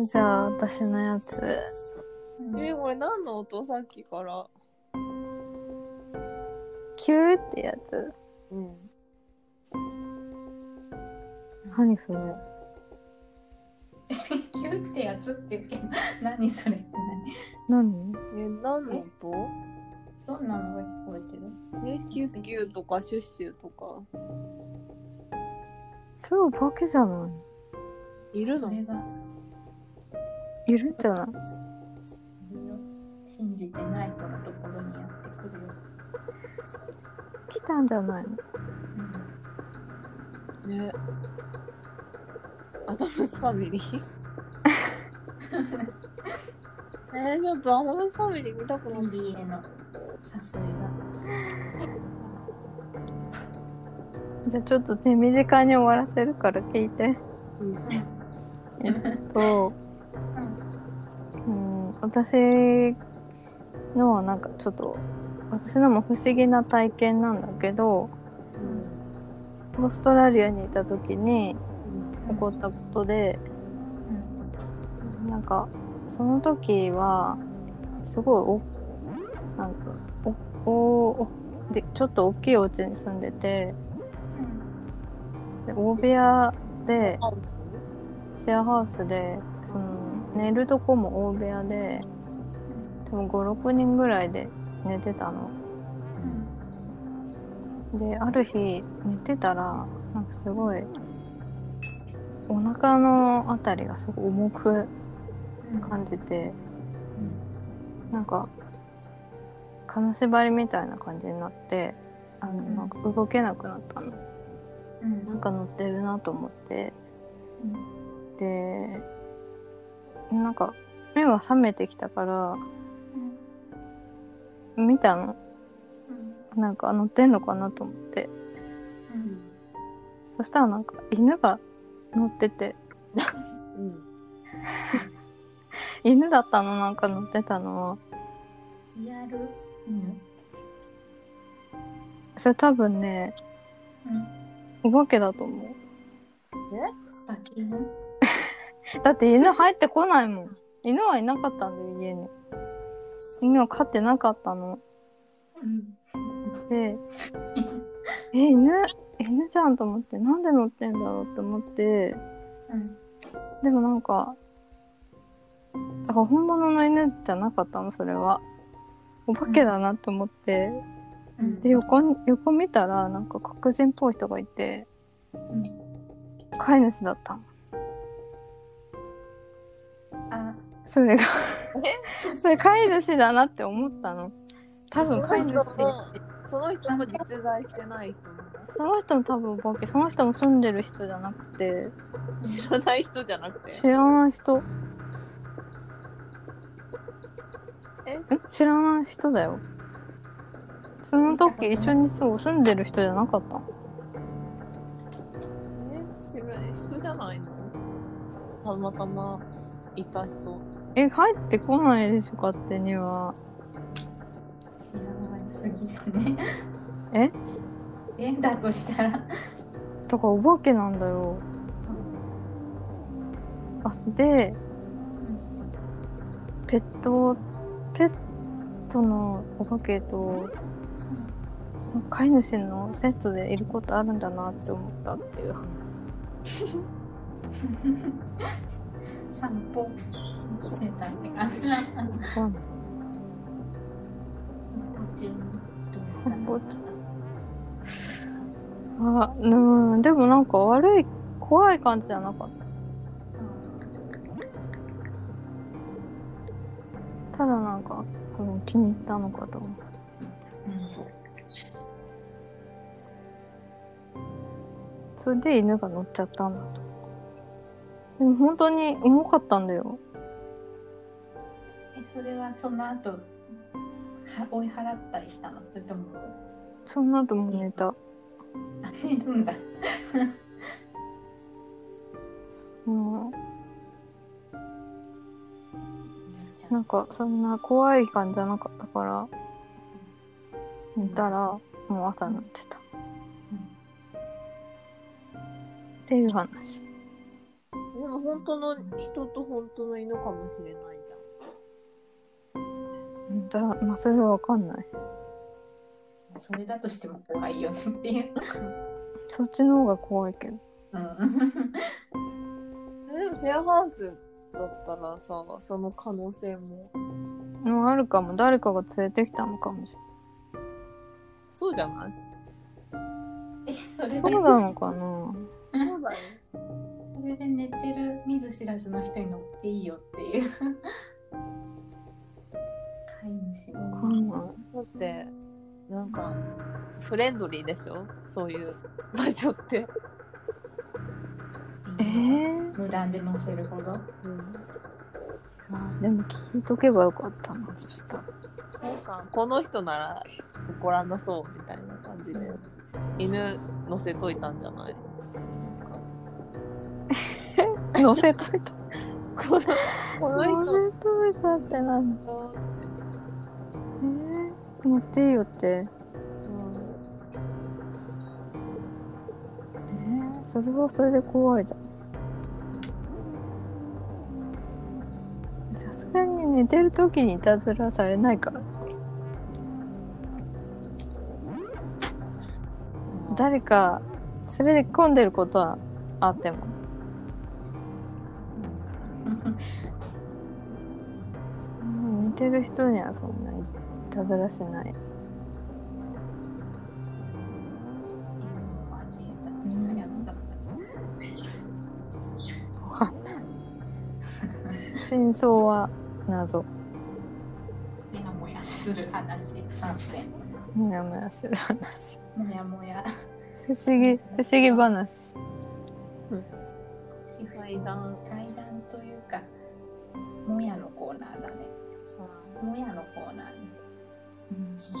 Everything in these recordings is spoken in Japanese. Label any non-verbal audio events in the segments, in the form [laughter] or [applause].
じゃあ私のやつ。えこれ何の音さっきから？キューってやつ。うん。何それ？[laughs] キューってやつって言うけど何それって何？え何の音？何どんなのが聞こえてる？えキュッキュとかシュッシュとか。それお化けじゃない？いるの？それがいるんじゃない？信じてない子のところにやってくるよ、来たんじゃない？のね。アダムスファミリー？[laughs] えー、ちょっとアダムスファミリー見たくうん、ないミリーへの。誘いが。じゃあちょっと手短に終わらせるから聞いて。うん。えっとうん私のはなんかちょっと私のも不思議な体験なんだけどオーストラリアにいた時に起こったことでなんかその時はすごいおなんかおおおでちょっと大きいお家に住んでてで大部屋でシェアハウスで寝るとこも大部屋で多分56人ぐらいで寝てたの。である日寝てたらなんかすごいお腹のあたりがすごい重く感じてなんか金縛りみたいな感じになってあのなんか動けなくなったの。うん。なんか乗ってるなと思って。でなんか目は覚めてきたから見たの。なんか乗ってんのかなと思って。そしたらなんか犬が乗ってて。うん。犬だったの？なんか乗ってたの。はリアル？犬それ多分ねお化けだと思う。バキ犬？[laughs] だって犬入ってこないもん。犬はいなかったんだよ家に。犬は飼ってなかったの。でえ犬犬じゃんと思ってなんで乗ってんだろうって思って。でもなんかだから本物の犬じゃなかったのそれは。お化けだなって思って、で横に横見たらなんか黒人っぽい人がいて、飼い主だったのあそれが [laughs] それ飼い主だなって思ったの。多分飼い主その人も実在してない人その人も多分お化けその人も住んでる人じゃなくて。知らない人じゃなくて？知らない人。え？え？知らない人だよ。その時一緒にそう住んでる人じゃなかった。のえ？知らない人じゃないの？たまたまいた人。え入ってこないでしょ勝手には。知らないすぎじゃね。え？えだとしたら。だからお化けなんだよ。あでペットペットのお化けと飼い主のセットでいることあるんだなって思ったっていう話 [laughs] 散歩してたって感じなうん途中に散歩あうんでもなんか悪い怖い感じじゃなかった。ただなんか多分気に入ったのかと思うそれで犬が乗っちゃったんだと。でも本当に重かったんだよ。えそれはその後は追い払ったりしたの？それとも。その後も寝た。あ寝るんだ。うん。なんかそんな怖い感じじゃなかったから寝たらもう朝になってた。っていう話。えでも本当の人と本当の犬かもしれないじだまあそれはわかんないそれだとしても怖いよねっていう。そっちの方が怖いけどうん。ゃん。でもシェアハウスだったらさ、その可能性も。もうあるかも誰かが連れてきたのかもしそうじゃない？え、それで、れないそうなのかな？そうだよ。それで寝てる見ず知らずの人に乗っていいよっていう。飼い主わかんだって、なんか、フレンドリーでしょ？そういう場所って。えー、無断で乗せるほど。うん。あでも聞いとけばよかったなそしたらなんか、この人なら怒らなそうみたいな感じで、犬乗せといたんじゃない？乗せといた。この、この乗人せといたってなんだ。えー、乗っていいよって。えー、それはそれで怖いださすがに寝てる時にいたずらされないから。誰か連れ込んでることはあってもうん寝てる人にはそんないたずらしない。真相は謎。もやもやする話。もやもやする話。もやもや。不思議不思議話。階段もやのコーナーね。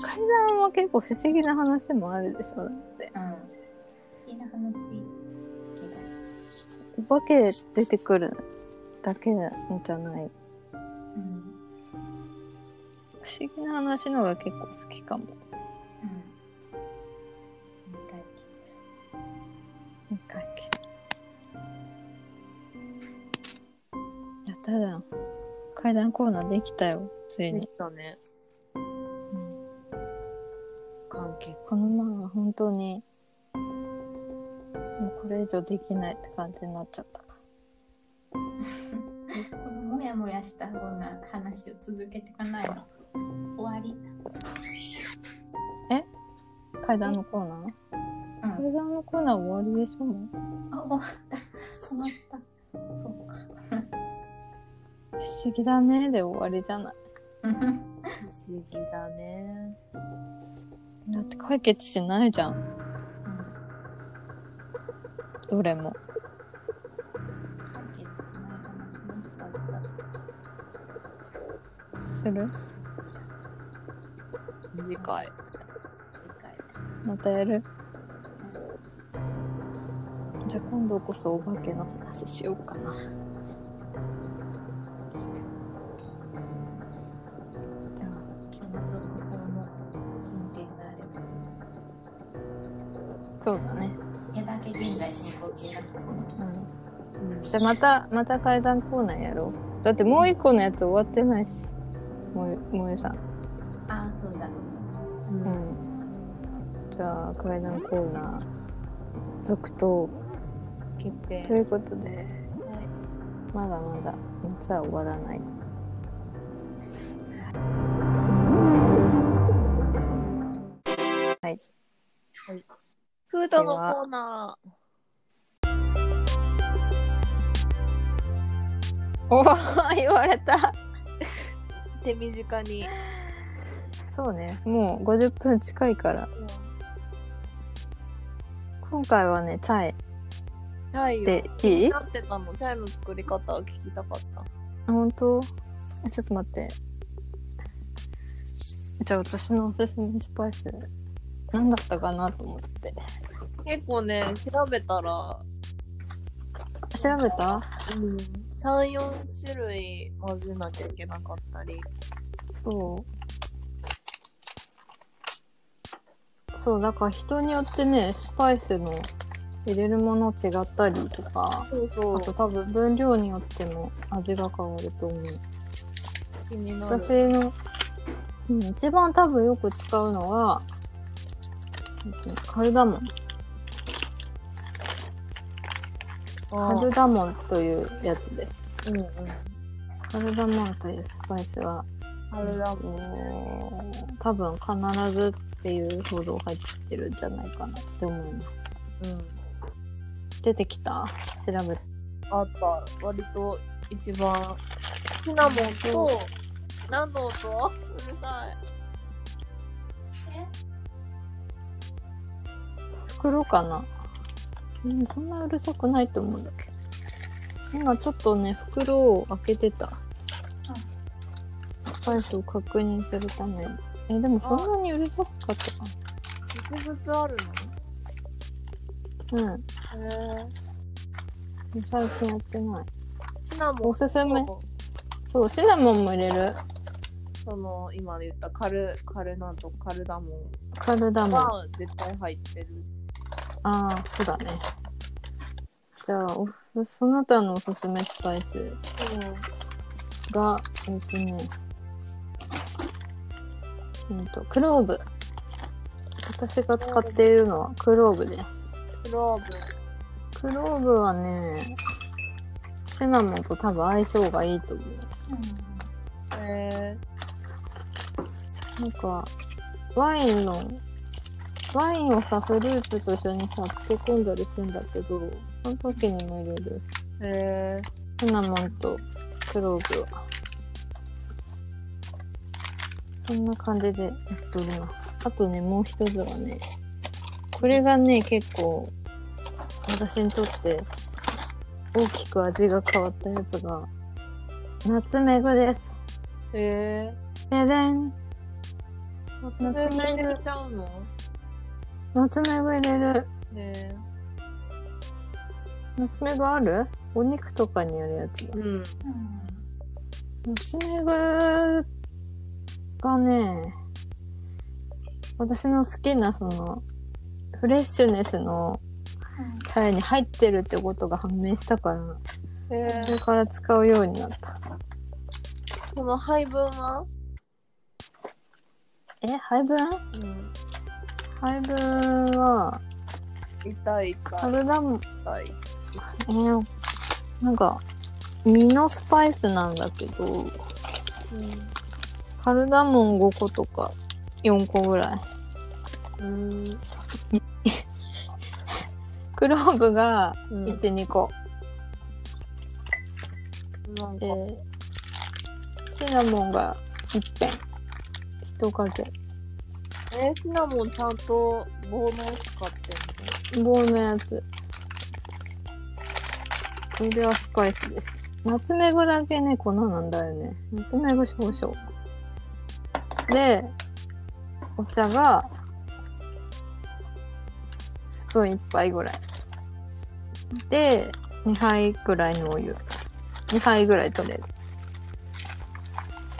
階段は結構不思議な話もあるでしょだって。うん。好きな話。好きだ。お化け出てくるだけなんじゃない？うん。不思議な話のが結構好きかも。うん。未解やったじゃん。階段コーナーできたよついでにき、たね。うん完結。このまま本当にもうこれ以上できないって感じになっちゃったかこの [laughs] もやもやしたような話を続けていかないの。終わり。階段のコーナー？うん。階段のコーナー終わりでしょ？もうあ、終わった。終わった。そうか。不思議だねで終わりじゃないうん不思議だね。だって解決しないじゃんどれも解決しない話もいっぱいあった。する？次回。次回。またやる？じゃあ今度こそお化けの話しようかなそうだね。手だけ現在進行形だったの。うん。じゃあまたまた階段コーナーやろう。だってもう一個のやつ終わってないし。もえもえさん。あ、そうだ、そうだ。う。うん。んじゃあ階段コーナー。続投。決定。と。いうことで。まだまだ夏は終わらないフードのコーナお言われた。ー。手短に。そうね。もう50分近いから。今回はねチャイ。チャイでをいい？なってたの。チャイの作り方を聞きたかった。あ本当？えちょっと待って。じゃあ私のおすすめスパイス何だったかなと思って。結構ね、調べたら、調べた？うん、3、4種類混ぜなきゃいけなかったり。そう。そうだから人によってねスパイスの入れるもの違ったりとかそうそあと多分分量によっても味が変わると思う。私の、うん、一番多分よく使うのはえっとカルダモンカルダモンというやつですうんうん。カルダモンというスパイスはカルダモもう多分必ずっていうほど入ってるんじゃないかなって思いますン。うん。出てきた？調べてあった。割と一番。シナモンと、何の音うるさい。袋かな。うんそんなうるさくないと思うんだけど。今ちょっとね袋を開けてた。スパイスを確認するために。えでもそんなにうるさかったか実物あるなうん。のへえ。最近やってない。シナモンおすすめ。とそうシナモンも入れる。その、今言ったカル、カルナとカルダモカルダモンン。は絶対入ってる。ああそうだね。じゃあおすその他のおすすめスパイスがえっとねうんとクローブ。私が使っているのはクローブです。クローブ。クローブはねシナモンと多分相性がいいと思う。へえ。なんかワインのワインをさフルーツと一緒にさ漬け込んだりするんだけどその時にも入れる。へえ。シナモンとクローブ。はこんな感じでやっております。あとねもう一つはねこれがね結構私にとって大きく味が変わったやつがナツメグです。へえ。ででん夏目入れちゃうの？ナツメグ入れるへえ。ナツメグある？お肉とかにやるやつだうん。ナツメグがね、私の好きなその、フレッシュネスのチャイに入ってるってことが判明したから。それから使うようになった。この配分は？え、配分？うん。配分は、痛いカ痛いルダモン、痛い。えーなんか、実のスパイスなんだけど、うん。カルダモン5個とか4個ぐらい。うん。クローブがうん1、2個。なんか、で、シナモンが1片。1かけ。えー、シナモンちゃんと棒の使ってんの？棒のやつ。これはスパイスです。ナツメグだけね、粉なんだよね。ナツメグ少々。で、お茶が、スプーン1杯ぐらい。で、2杯ぐらいのお湯。2杯ぐらい取れる。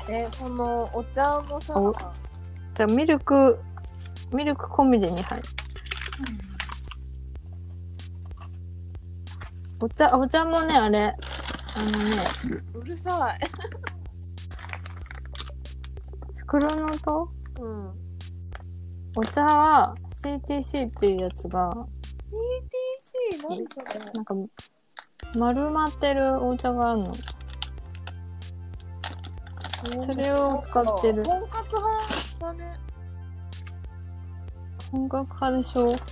えー、このお茶もさ、おじゃあミルク、ミルク込みで2杯。お茶、お茶もね、あれ、あのね、うるさい。袋の音？うん。お茶は CTC っていうやつが、TC、何それ？なんか、丸まってるお茶があるの。それを使ってる本格派だね。本格派でしょ？結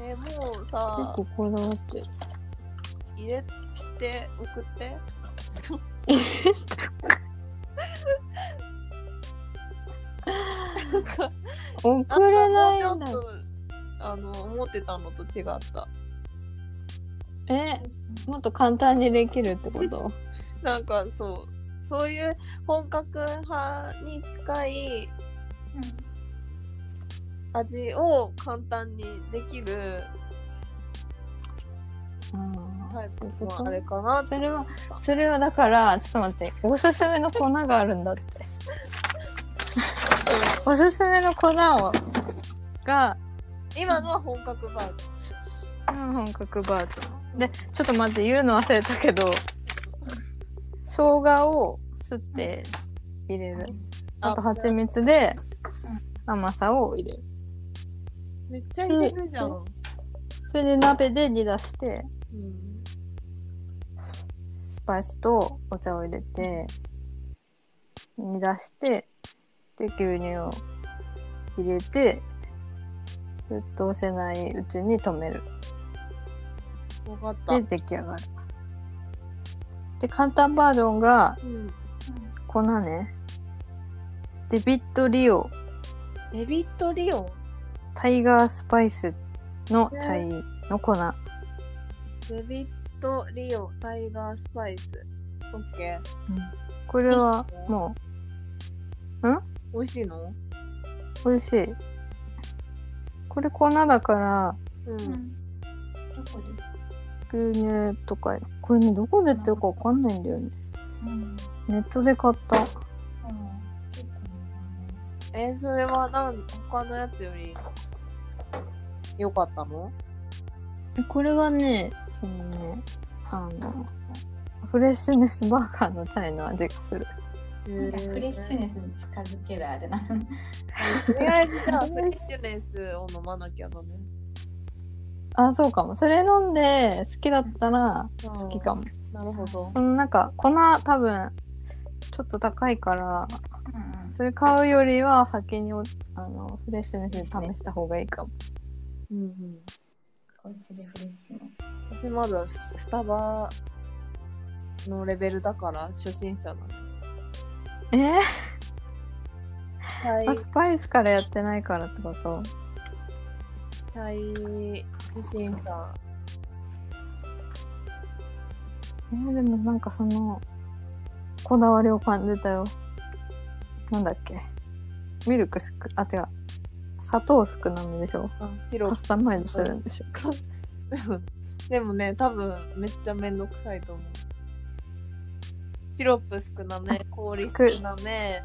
えー、もうさ、構こだわってる。入れて送って。なんか送れないんだもうちょっ。とあの思ってたのと違った。え、もっと簡単にできるってこと？[laughs] なんかそうそういう本格派に近い味を簡単にできるうんタイプのあれかなそれは、それはだから、ちょっと待って、おすすめの粉があるんだって。おすすめの粉を、が、今のは本格バージうん本格バージョン。で、ちょっと待って、言うの忘れたけど、生姜をすって入れる。あと蜂蜜で甘さを入れる。めっちゃ入れるじゃん。うん。それで鍋で煮出して、スパイスとお茶を入れて、煮出して、で、牛乳を入れて、沸騰せないうちに止める。わかったで、。出来上がる。で、簡単バージョンがうん。粉ね。デビットリオ、デビットリオ？タイガースパイスのチャイの粉。デビットリオタイガースパイス。オッケー。これはも美味しいの？う美味しい。これ粉だからう。うんん。どこで？牛乳とか、これね、どこで売ってるかわかんないんだよね。うん。ネットで買った。うん。えー、それはなん他のやつより良かったの？これはね、そのね、あの、フレッシュネスバーガーのチャイの味がする。フレッシュネスに近づけるあれなの。とりあえずじゃあフレッシュネスを飲まなきゃだね。あ、そうかも。それ飲んで好きだったら好きかも。なるほど。そのなんか粉多分ちょっと高いから、うんそれ買うよりは先におあのフレッシュネスで試した方がいいかも。うんうん。お家でフレッシュネ私まだスタバのレベルだから初心者なの。え？ーチャイあスパイスからやってないからってこと？チャイ初心者。えーでもなんかそのこだわりを感じたよ。なんだっけミルクすく、あ、違う。砂糖少なめでしょあ、シロッカスタマイズするんでしょプ。[laughs] でもね、多分めっちゃめんどくさいと思う。シロップ少なめ、氷少なめ、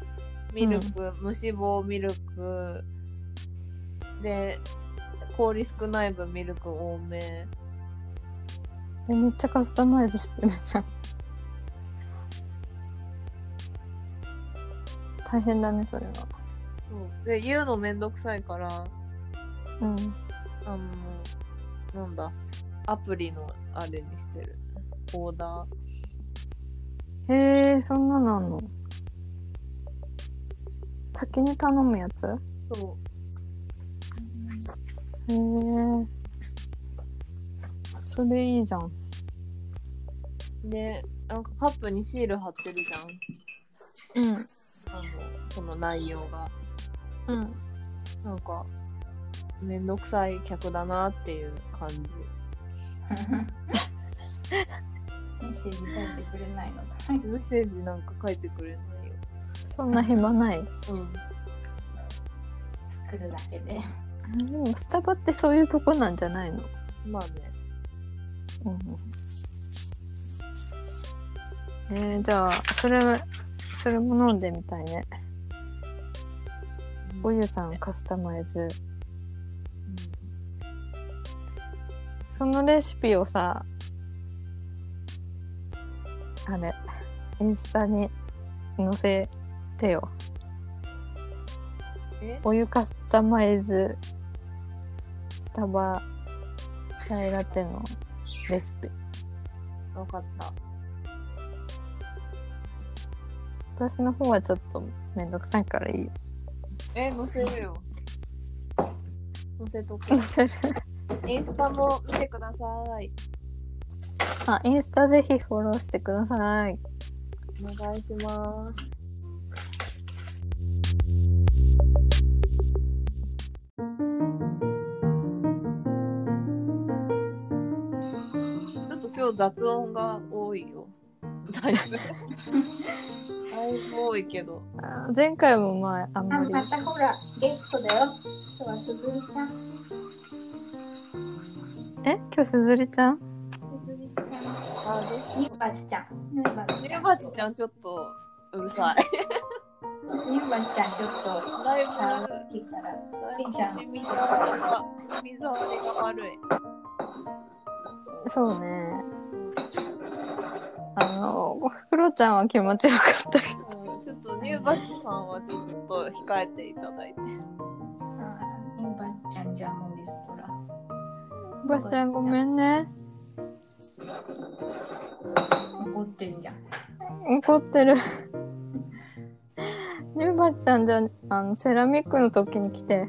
ミルク、無脂肪ミルク、で、氷少ない分ミルク多め。え、めっちゃカスタマイズしてるじゃん。大変だね、それは。そうで、言うのめんどくさいから、うん。あの、なんだ、アプリのあれにしてる。オーダー。へえ、そんなのあんの？先に頼むやつ？へそう。え。それいいじゃん。で、なんかカップにシール貼ってるじゃん。うん。あの、その内容が。うん。なんか、めんどくさい客だなっていう感じ。メッセージ書いてくれないのか。メッセージなんか書いてくれないよ。そんな暇ない。うん。作るだけで。でもスタバってそういうとこなんじゃないの？まあね。うん。えー、じゃあ、それ、それも飲んでみたいね。おゆさんカスタマイズ。そのレシピをさ、あれ、インスタに載せてよ。え？お湯カスタマイズスタバチャイラテのレシピ。わかった。私の方はちょっとめんどくさいからいいよ。え、載せるよ。載せとく。載せるインスタも見てください。あ、インスタぜひフォローしてください。お願いします。今日雑音が多いよ。だいぶ。だいぶ多いけど。あ前回もまああんまあ、り。またほら、ゲストだよ。今日はすずりちゃん。え？今日すずりちゃん？すずりちゃん。あ、どうしニよューバチちゃん。ニューバチう。ミちちゃんちょっとうるさい。ニューバチちゃんちょっとだいぶ、さっきから。だいぶテンション耳障りが、耳障りが悪い。そうね。あの、クロちゃんは気持ちよかったけど。うんちょっとニューバチさんはちょっと控えていただいて。ニューバチちゃんじゃもうリストラ。バスちゃんごめんね。怒ってんじゃん。怒ってる。ニューバちゃんじゃあのセラミックの時に来て。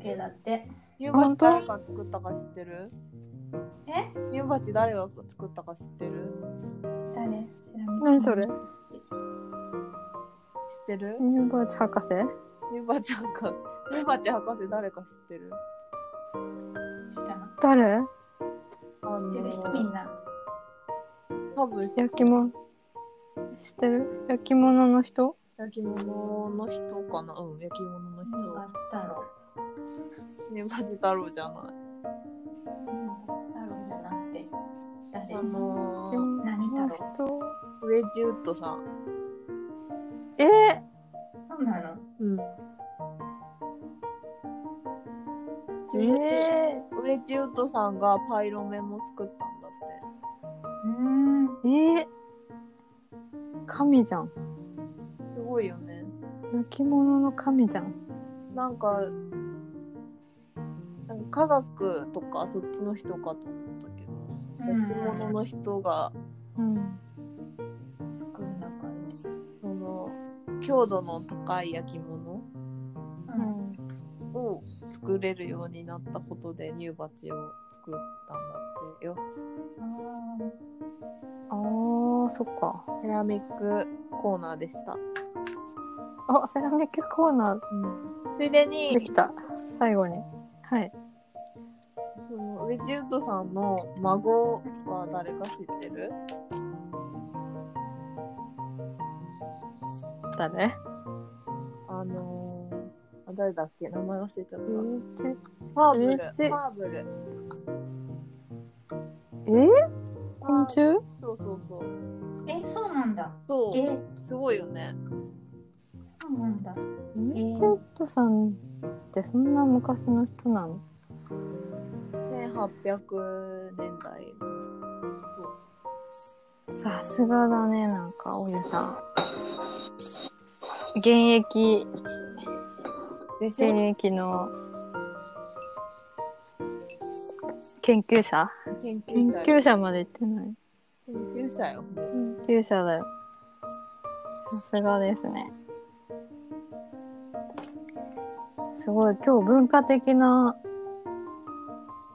OK だって。ニューバチ本当誰が作ったか知ってる？え？ニューバチ誰が作ったか知ってる？誰？セラミック何それ？知ってる？ニューバチ博士？ニューバチ博士。ニューバチ博士誰か知ってる？知らな誰？あ知ってる人みんな。多分。焼き物。知ってる？焼き物の人？焼き物の人かな？うん、焼き物のニューバ人。チ太郎。ニューバチ太郎じゃない。誰？あのー、何太郎？人ウェッジウッドさん。えそうなの？うん。ー、えウェッジウッドさんがパイロメも作ったんだって。うーん。ー、えー、神じゃん。すごいよね。焼き物の神じゃん。なんか、なんか科学とかそっちの人かと思ったけど、焼き物の人が、うん。作る中で。その、強度の高い焼き物うん。を作れるようになったことで乳鉢を作ったん。だってよ。ああー、そっか。セラミックコーナーでした。あ、セラミックコーナーうん。ついでにで、きた。最後に。はい。そのウェッドさんの孫は誰か知ってる？誰あのー、あ誰だっけ？名前忘れちゃった。えファーブル。ファーブル。ー、昆虫？そうそうそう。ーえ、そうなんだ。そう。え、すごいよね。そうなんだ。ウェッジウッドさんってそんな昔の人なの？1800年代さすがだね、なんか、おじさん。現役、でしょ現役の研究者？研研究者究者まで行ってない。研究者よ。研究者だよ。さすがですね。すごい、今日文化的な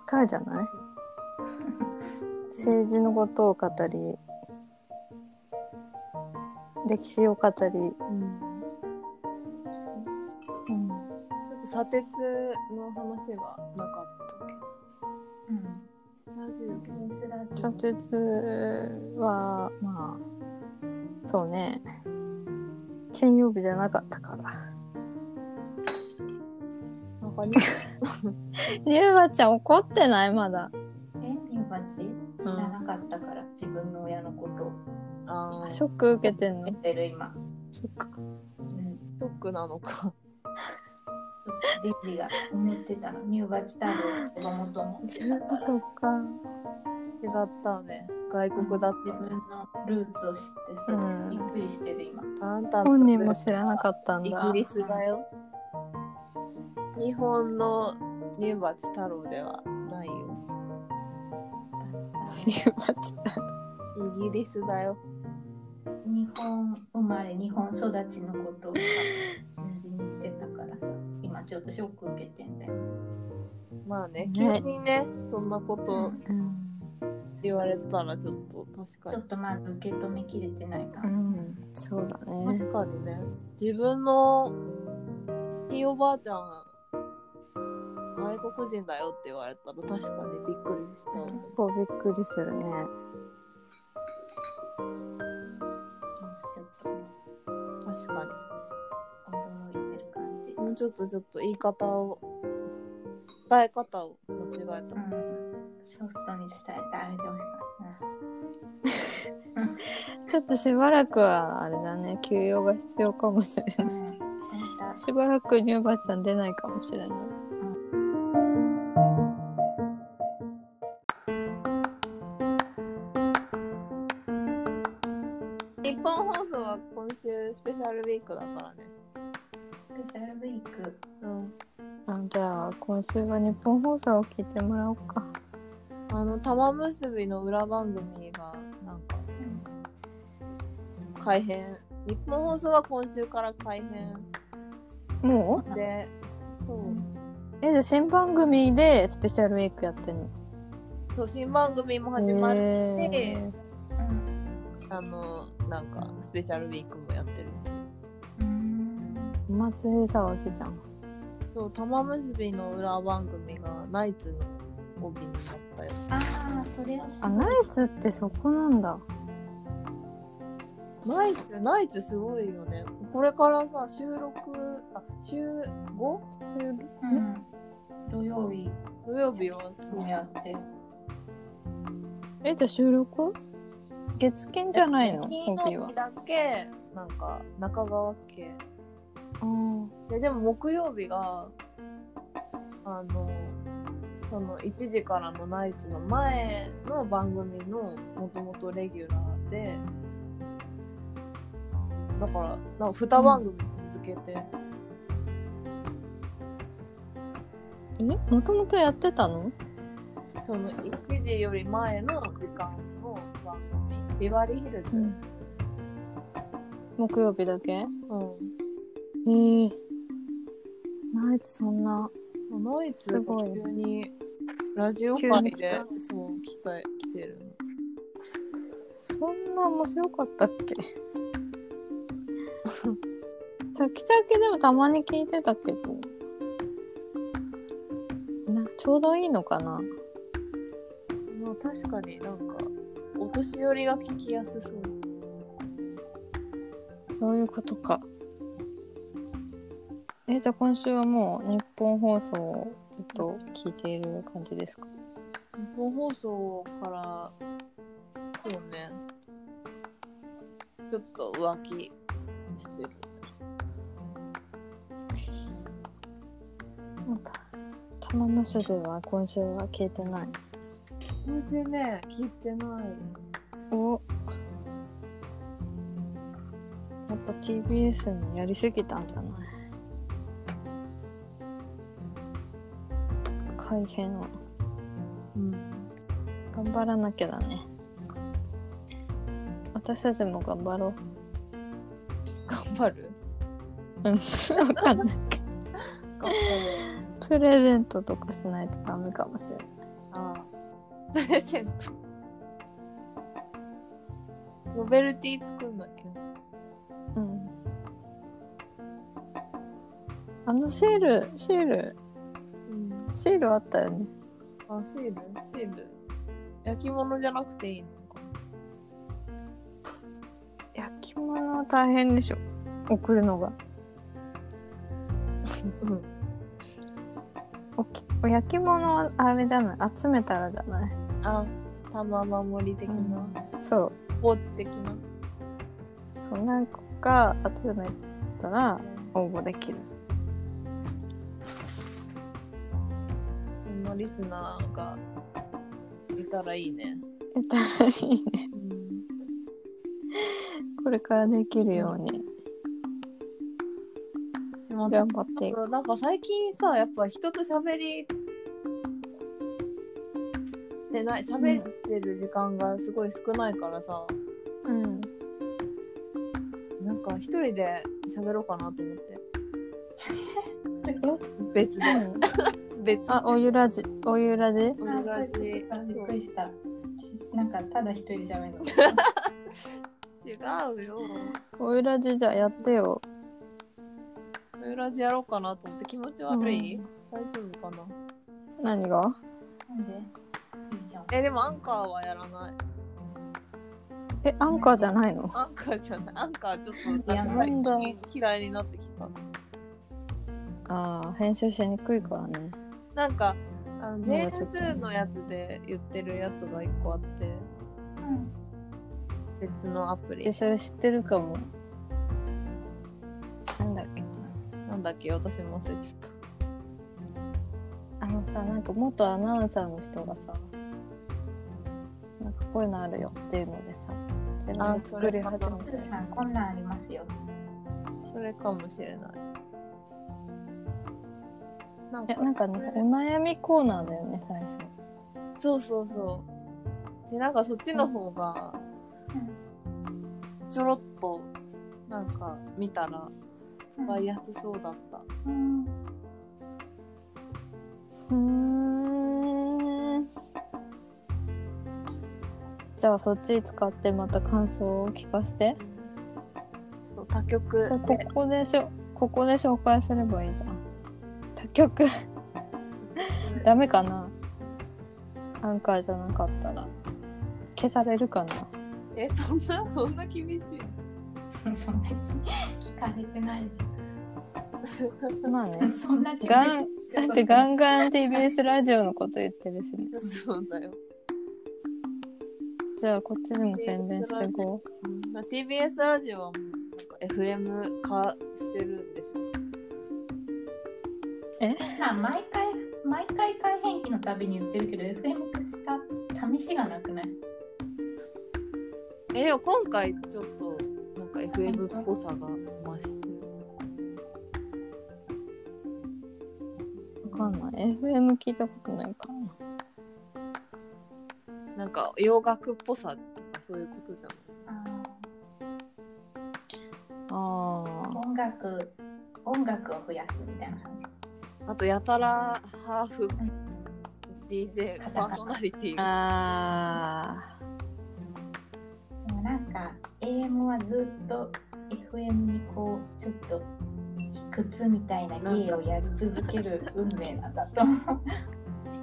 回じゃない？政治のことを語り、歴史を語り、うん。うん、ちょっと砂鉄の話がなかったけ？うん。ど。ラジオ珍しい。砂鉄は、まあ、そうね、金曜日じゃなかったから。なんかに [laughs] ゆうばちゃん怒ってない？まだ。え、ニューバチ知らなかったから、自分の親のことをあーショック受けてんの言ってる今。そっか。うん。ショックなのか。デジが思ってたの。ニューバチ太郎ってもと思ってたから。そっか。違ったね。外国だっ自分のルーツを知ってさ、うんびっくりしてる今。た。あんたの本人も知らなかったんだ。イギリスだよ。日本の乳鉢太郎ではないよ。ゆうばちゃん。イギリスだよ。日本生まれ、日本育ちのことをさ大事にしてたからさ、今ちょっとショック受けてんだよ。まあね、ね急にね、そんなことうん。言われたらちょっと確かにちょっ。とまだ受け止めきれてないかうも。ん、そうだね。確かにね。自分のひいおばあちゃん、外国人だよって言われたら確かにびっくりしちゃう。結構びっくりするね。今ちょっとね、確か驚いてる感じに。。もうちょっとちょっと言い方を、伝え方を間違えた。うん、ソフトに伝えてあげてほしかったな。[laughs] ちょっとしばらくはあれだね、休養が必要かもしれない。しばらくニューバちゃん出ないかもしれない。週スペシャルウィークだからね。スペシャルウィーク。うん。あじゃあ今週は日本放送を聞いてもらおうかあの、玉結びの裏番組が、なんか、改編。日本放送は今週から改編もう？で、そう。えじゃあ新番組でスペシャルウィークやってんの？そう、新番組も始まるし、へあの、なんか、スペシャルウィークも。うん。ーお祭り騒ぎじゃんそう、玉結びの裏番組がナイツの帯になったよ。ああ、それはあナイツってそこなんだナイツ、ナイツすごいよね。これからさ、収録、あ、週 5? うん。土曜日土曜日はそうもやって。えじゃあ収録？月金じゃないの？金曜日だけ、なんか、中川家。ででも木曜日が、あの、その1時からのナイツの前の番組のもともとレギュラーで、だから、なんか2番組続けて、え？もともとやってたの？その1時より前の時間の番組、ビバリーヒルズ。うん。木曜日だけ？うん。ええナイツそんなナイツがすごい。急にラジオ急界でそう来た。来てるそんな面白かったっけ？[laughs] チャキチャキでもたまに聞いてたけど。なちょうどいいのかな？の。まあ確かになんかお年寄りが聞きやすそう。そういうことかえじゃあ今週はもう日本放送をずっと聞いている感じですか？日本放送からそうね。ちょっと浮気してる。また玉結びは今週は聞いてない。今週ね聞いてない。お。やっぱ TBS にやりすぎたんじゃない？改編をうん。頑張らなきゃだね私たちも頑張ろ頑張る？ううんわかんないけ。どプレゼントとかしないとダメかもしれないああ。プレゼント。ノベルティ作んなきゃ。うんあのシールシールうん。シールあったよね。あ、シール？シール？焼き物じゃなくていいの？か。焼き物は大変でしょ。送るのが。うん。おきお焼き物はあれじゃない？集めたらじゃない？あ、玉守り的な、そう。スポーツ的な？そう何個か集めたら応募できるリスナーがいたらいいね。えたらいいねうん。これからできるようにでも頑張っていくなんか最近さ、やっぱ人と喋りってない、喋ってる時間がすごい少ないからさ、うんなんか一人で喋ろうかなと思って。[laughs] え？別で。別あお湯ラジお湯ラジおあ、そう湯ラジいうことかびっくりした。しなんかただ一人喋るの。違うよ。お湯ラジじゃあやってよお湯ラジやろうかなと思って気持ち悪い、うん大丈夫かな？何が？なんで？いいじゃん。え、でもアンカーはやらない。えアンカーじゃないの？アンカーじゃない。アンカーちょっと嫌いになってきた。ああ編集しにくいからねなんか、あのなんかちょっと。JS のやつで言ってるやつが一個あって、別のアプリ。えそれ知ってるかも。なんだっけな。んだっけ？私も忘れちゃっあのさなんか元アナウンサーの人がさなんかこういうのあるよっていうのでさ自あ分で作り始めプーさんこんなんありますよ。それかもしれない。なんかなんかねお悩みコーナーだよね最初そうそうそう。で、なんかそっちの方が、ちょろっと、なんか見たら使いやすそうだった。うん。うーんじゃあそっち使ってまた感想を聞かせてそう、他局そうここでしょここで紹介すればいいじゃん他局ダメかな？アンカーじゃなかったら消されるかな？え、そんな、そんな厳しい。[laughs] そんな聞聞かれてないし。まあね [laughs] そんな厳しいガンだってガンガン TBS ラジオのこと言ってるしねそうだよ。じゃあこっちでも宣伝していこうんまあ TBS ラジオはもうなんか FM 化してるんでしょ？まあ毎回毎回改変期のたびに言ってるけど FM 化した試しがなくない？え、でも今回ちょっとなんか FM っぽさが増してわかんない。FM 聞いたことないかな。なんか洋楽っぽさとかそういうことじゃないあ音楽音楽を増やすみたいな感じあとやたらハーフ DJ パーソナリティ。あでもなんか AM はずっと FM にこうちょっと卑屈みたいな芸をやり続ける運命なんだと思う。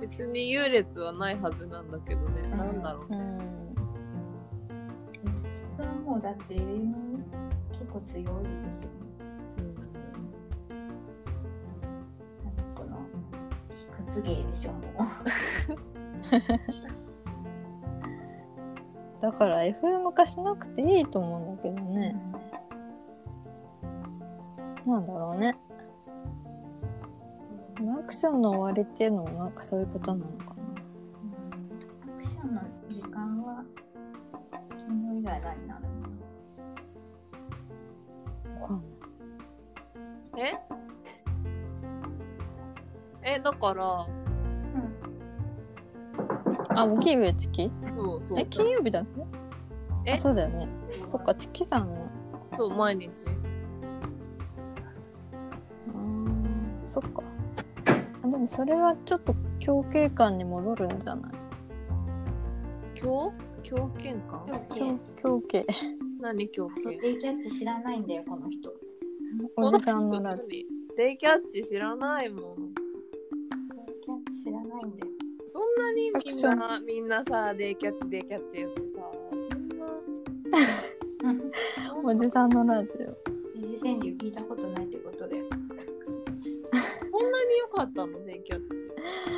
別に優劣はないはずなんだけどね、うん。なんだろうーう実質はもうだって AM 結構強いでしょ卑屈芸でしょもう。ん [laughs] だから FM 化しなくていいと思うんだけどね。なんだろうね。アクションの終わりっていうのもなんかそういうことなのかな。アクションの時間は金曜以外何になるの？わかんない。え？えだからあ、もう金曜日チキ？そうそう。え、金曜日だっけ？え？あそうだよね。そっか、チキさんの。そう毎日。あーそっか。あでもそれはちょっと狂犬感に戻るんじゃない？狂？狂犬か狂狂犬。何狂そう犬デイキャッチ知らないんだよこの人。おじさんのラジジデイキャッチ知らないもん知らないんだよそんなにみんなみんなさデイキャッチデイキャッチ言ってさそんなオ。おじさんのラジ二次川柳聞いたことないってことでよそんなに良かったのデイキャッチ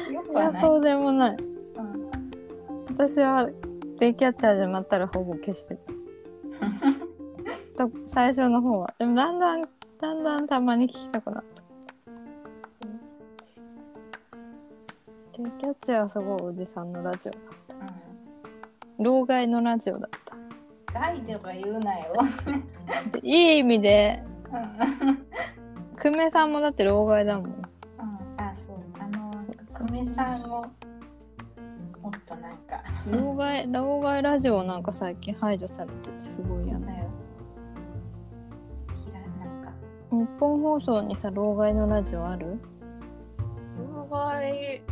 オ。いや、くはないそうでもない。うん私はデイキャッチ始まったらほぼ消してた。[laughs] と最初の方は。でもだんだん、だんだんたまに聞きたくなった。デイキャッチはすごいおじさんのラジオだった。老害のラジオだった。害では言うなよ。でいい意味で、うん久米さんもだって老害だもん。あ、そう。あの、久米さんを、もっとなんか、老害、老害ラジオなんか最近排除されててすごい嫌な。嫌だよ。嫌いなんか。日本放送にさ、老害のラジオある？老害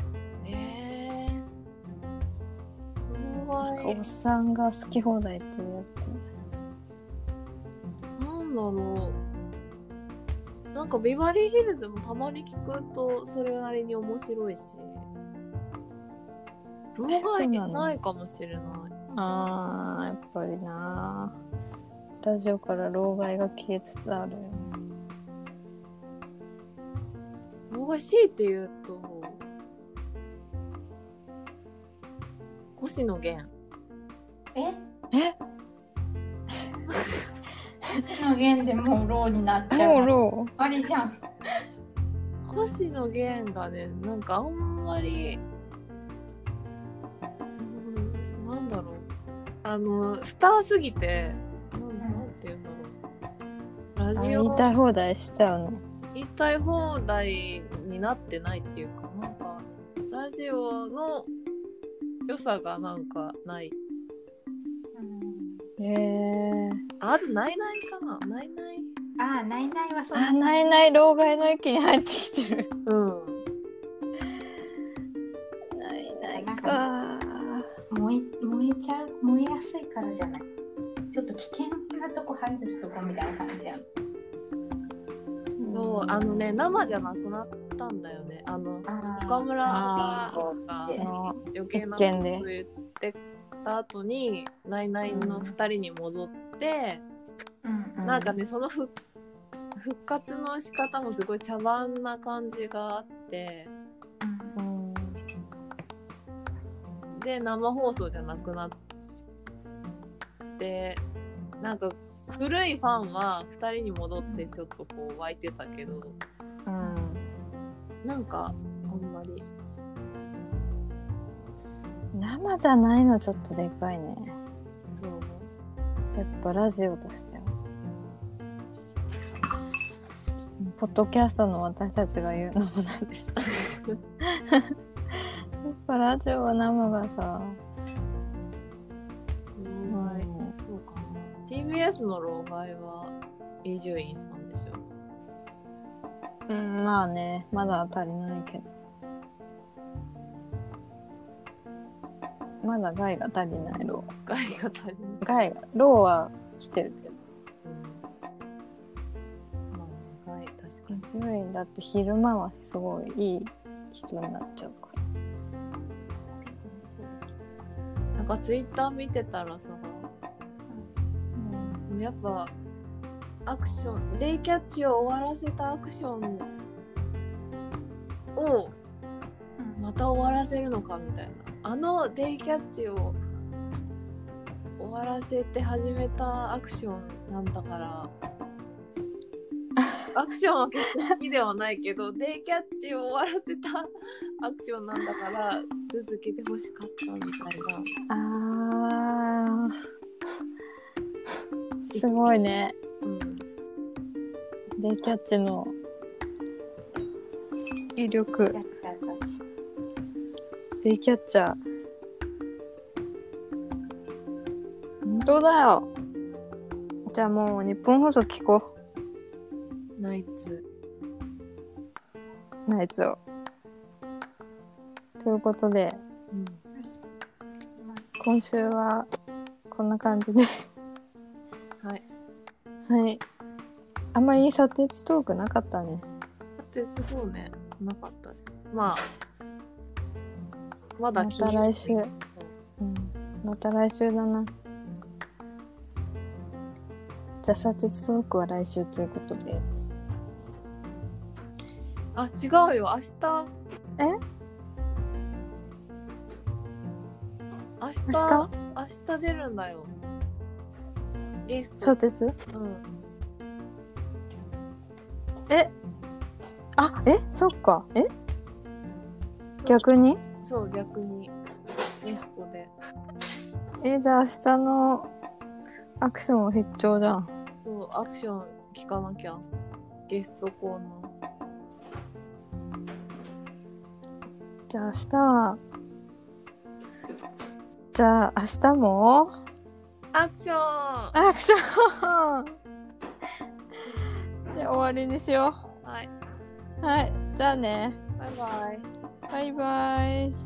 おっさんが好き放題っていうやつ。なんだろう。なんかビバリーヒルズもたまに聞くとそれなりに面白いし。老害そうないかもしれない。あー、やっぱりな。ラジオから老害が消えつつあるよ。老害強いて言うと星野源。え？え？星野源でもうローになっちゃう。もう老あれじゃん。星野源がねなんかあんまりうんなんだろう。ああのスターすぎてなんなんていうんだろう。ラあジオ。言いたい放題しちゃうの。言いたい放題になってないっていうかなんかラジオの良さがなんかない。うん。へえああとナイナイかな。ナイナイ。ああ、ないないはそう。あないない老害の域に入ってきてる。うん。ないないなんか燃え燃えちゃう燃えやすいからじゃない？ちょっと危険なとこ排除しとこうみたいな感じやん。そうあのね生じゃなくなったんだよね。あの岡村あが余計なこと言ってた後にナイナイの2人に戻って、うんなんかねその復復活の仕方もすごい茶番な感じがあってうん。うんで生放送じゃなくなってなんか古いファンは2人に戻ってちょっとこう湧いてたけどうんなんかあんまり生じゃないのちょっとでかいね。そう。やっぱラジオとしては。ポッドキャストの私たちが言うのもなんです。けどやっぱラジオは生がさ。老害、うん。そうかな TBS の老害は伊集院さんうんまあね。まだ足りないけど。まだ害が足りないロ害が足りない。ー害がローは来てるけど。うんまあ害確かに。伊集院だって昼間はすごいいい人になっちゃうから。なんかツイッター見てたらさやっぱアクション。デイキャッチを終わらせたアクション。をまた終わらせるのかみたいな。あのデイキャッチを終わらせて始めたアクションなんだから。[laughs] アクションは結構好きではないけどデイキャッチを終わらせたアクションなんだから続けてほしかったみたいな。あー。すごいね。うんデイキャッチの威力。デイキャッチャー。本当だよ。じゃあもう日本放送聞こナイツ。うナイツを。ということでうん。今週はこんな感じで。はい。はいあんまり撮影トークなかったね鉄そうね。なかったね。まあ、まだまた来週うんうんまた来週だなじゃあ撮影トークは来週ということであ、違うよ。明日。え？明日？明日？明日出るんだよ。ゲスト。撮影うん。えそっかえ？逆に？そう、逆に。ゲストで。えじゃあ明日のアクションは必聴じゃんそう、アクション聞かなきゃ。ゲストコーナー。じゃあ明日はじゃあ明日も？アクションアクションで終わりにしよはい。うはいじゃあねバイバイ。バイバイ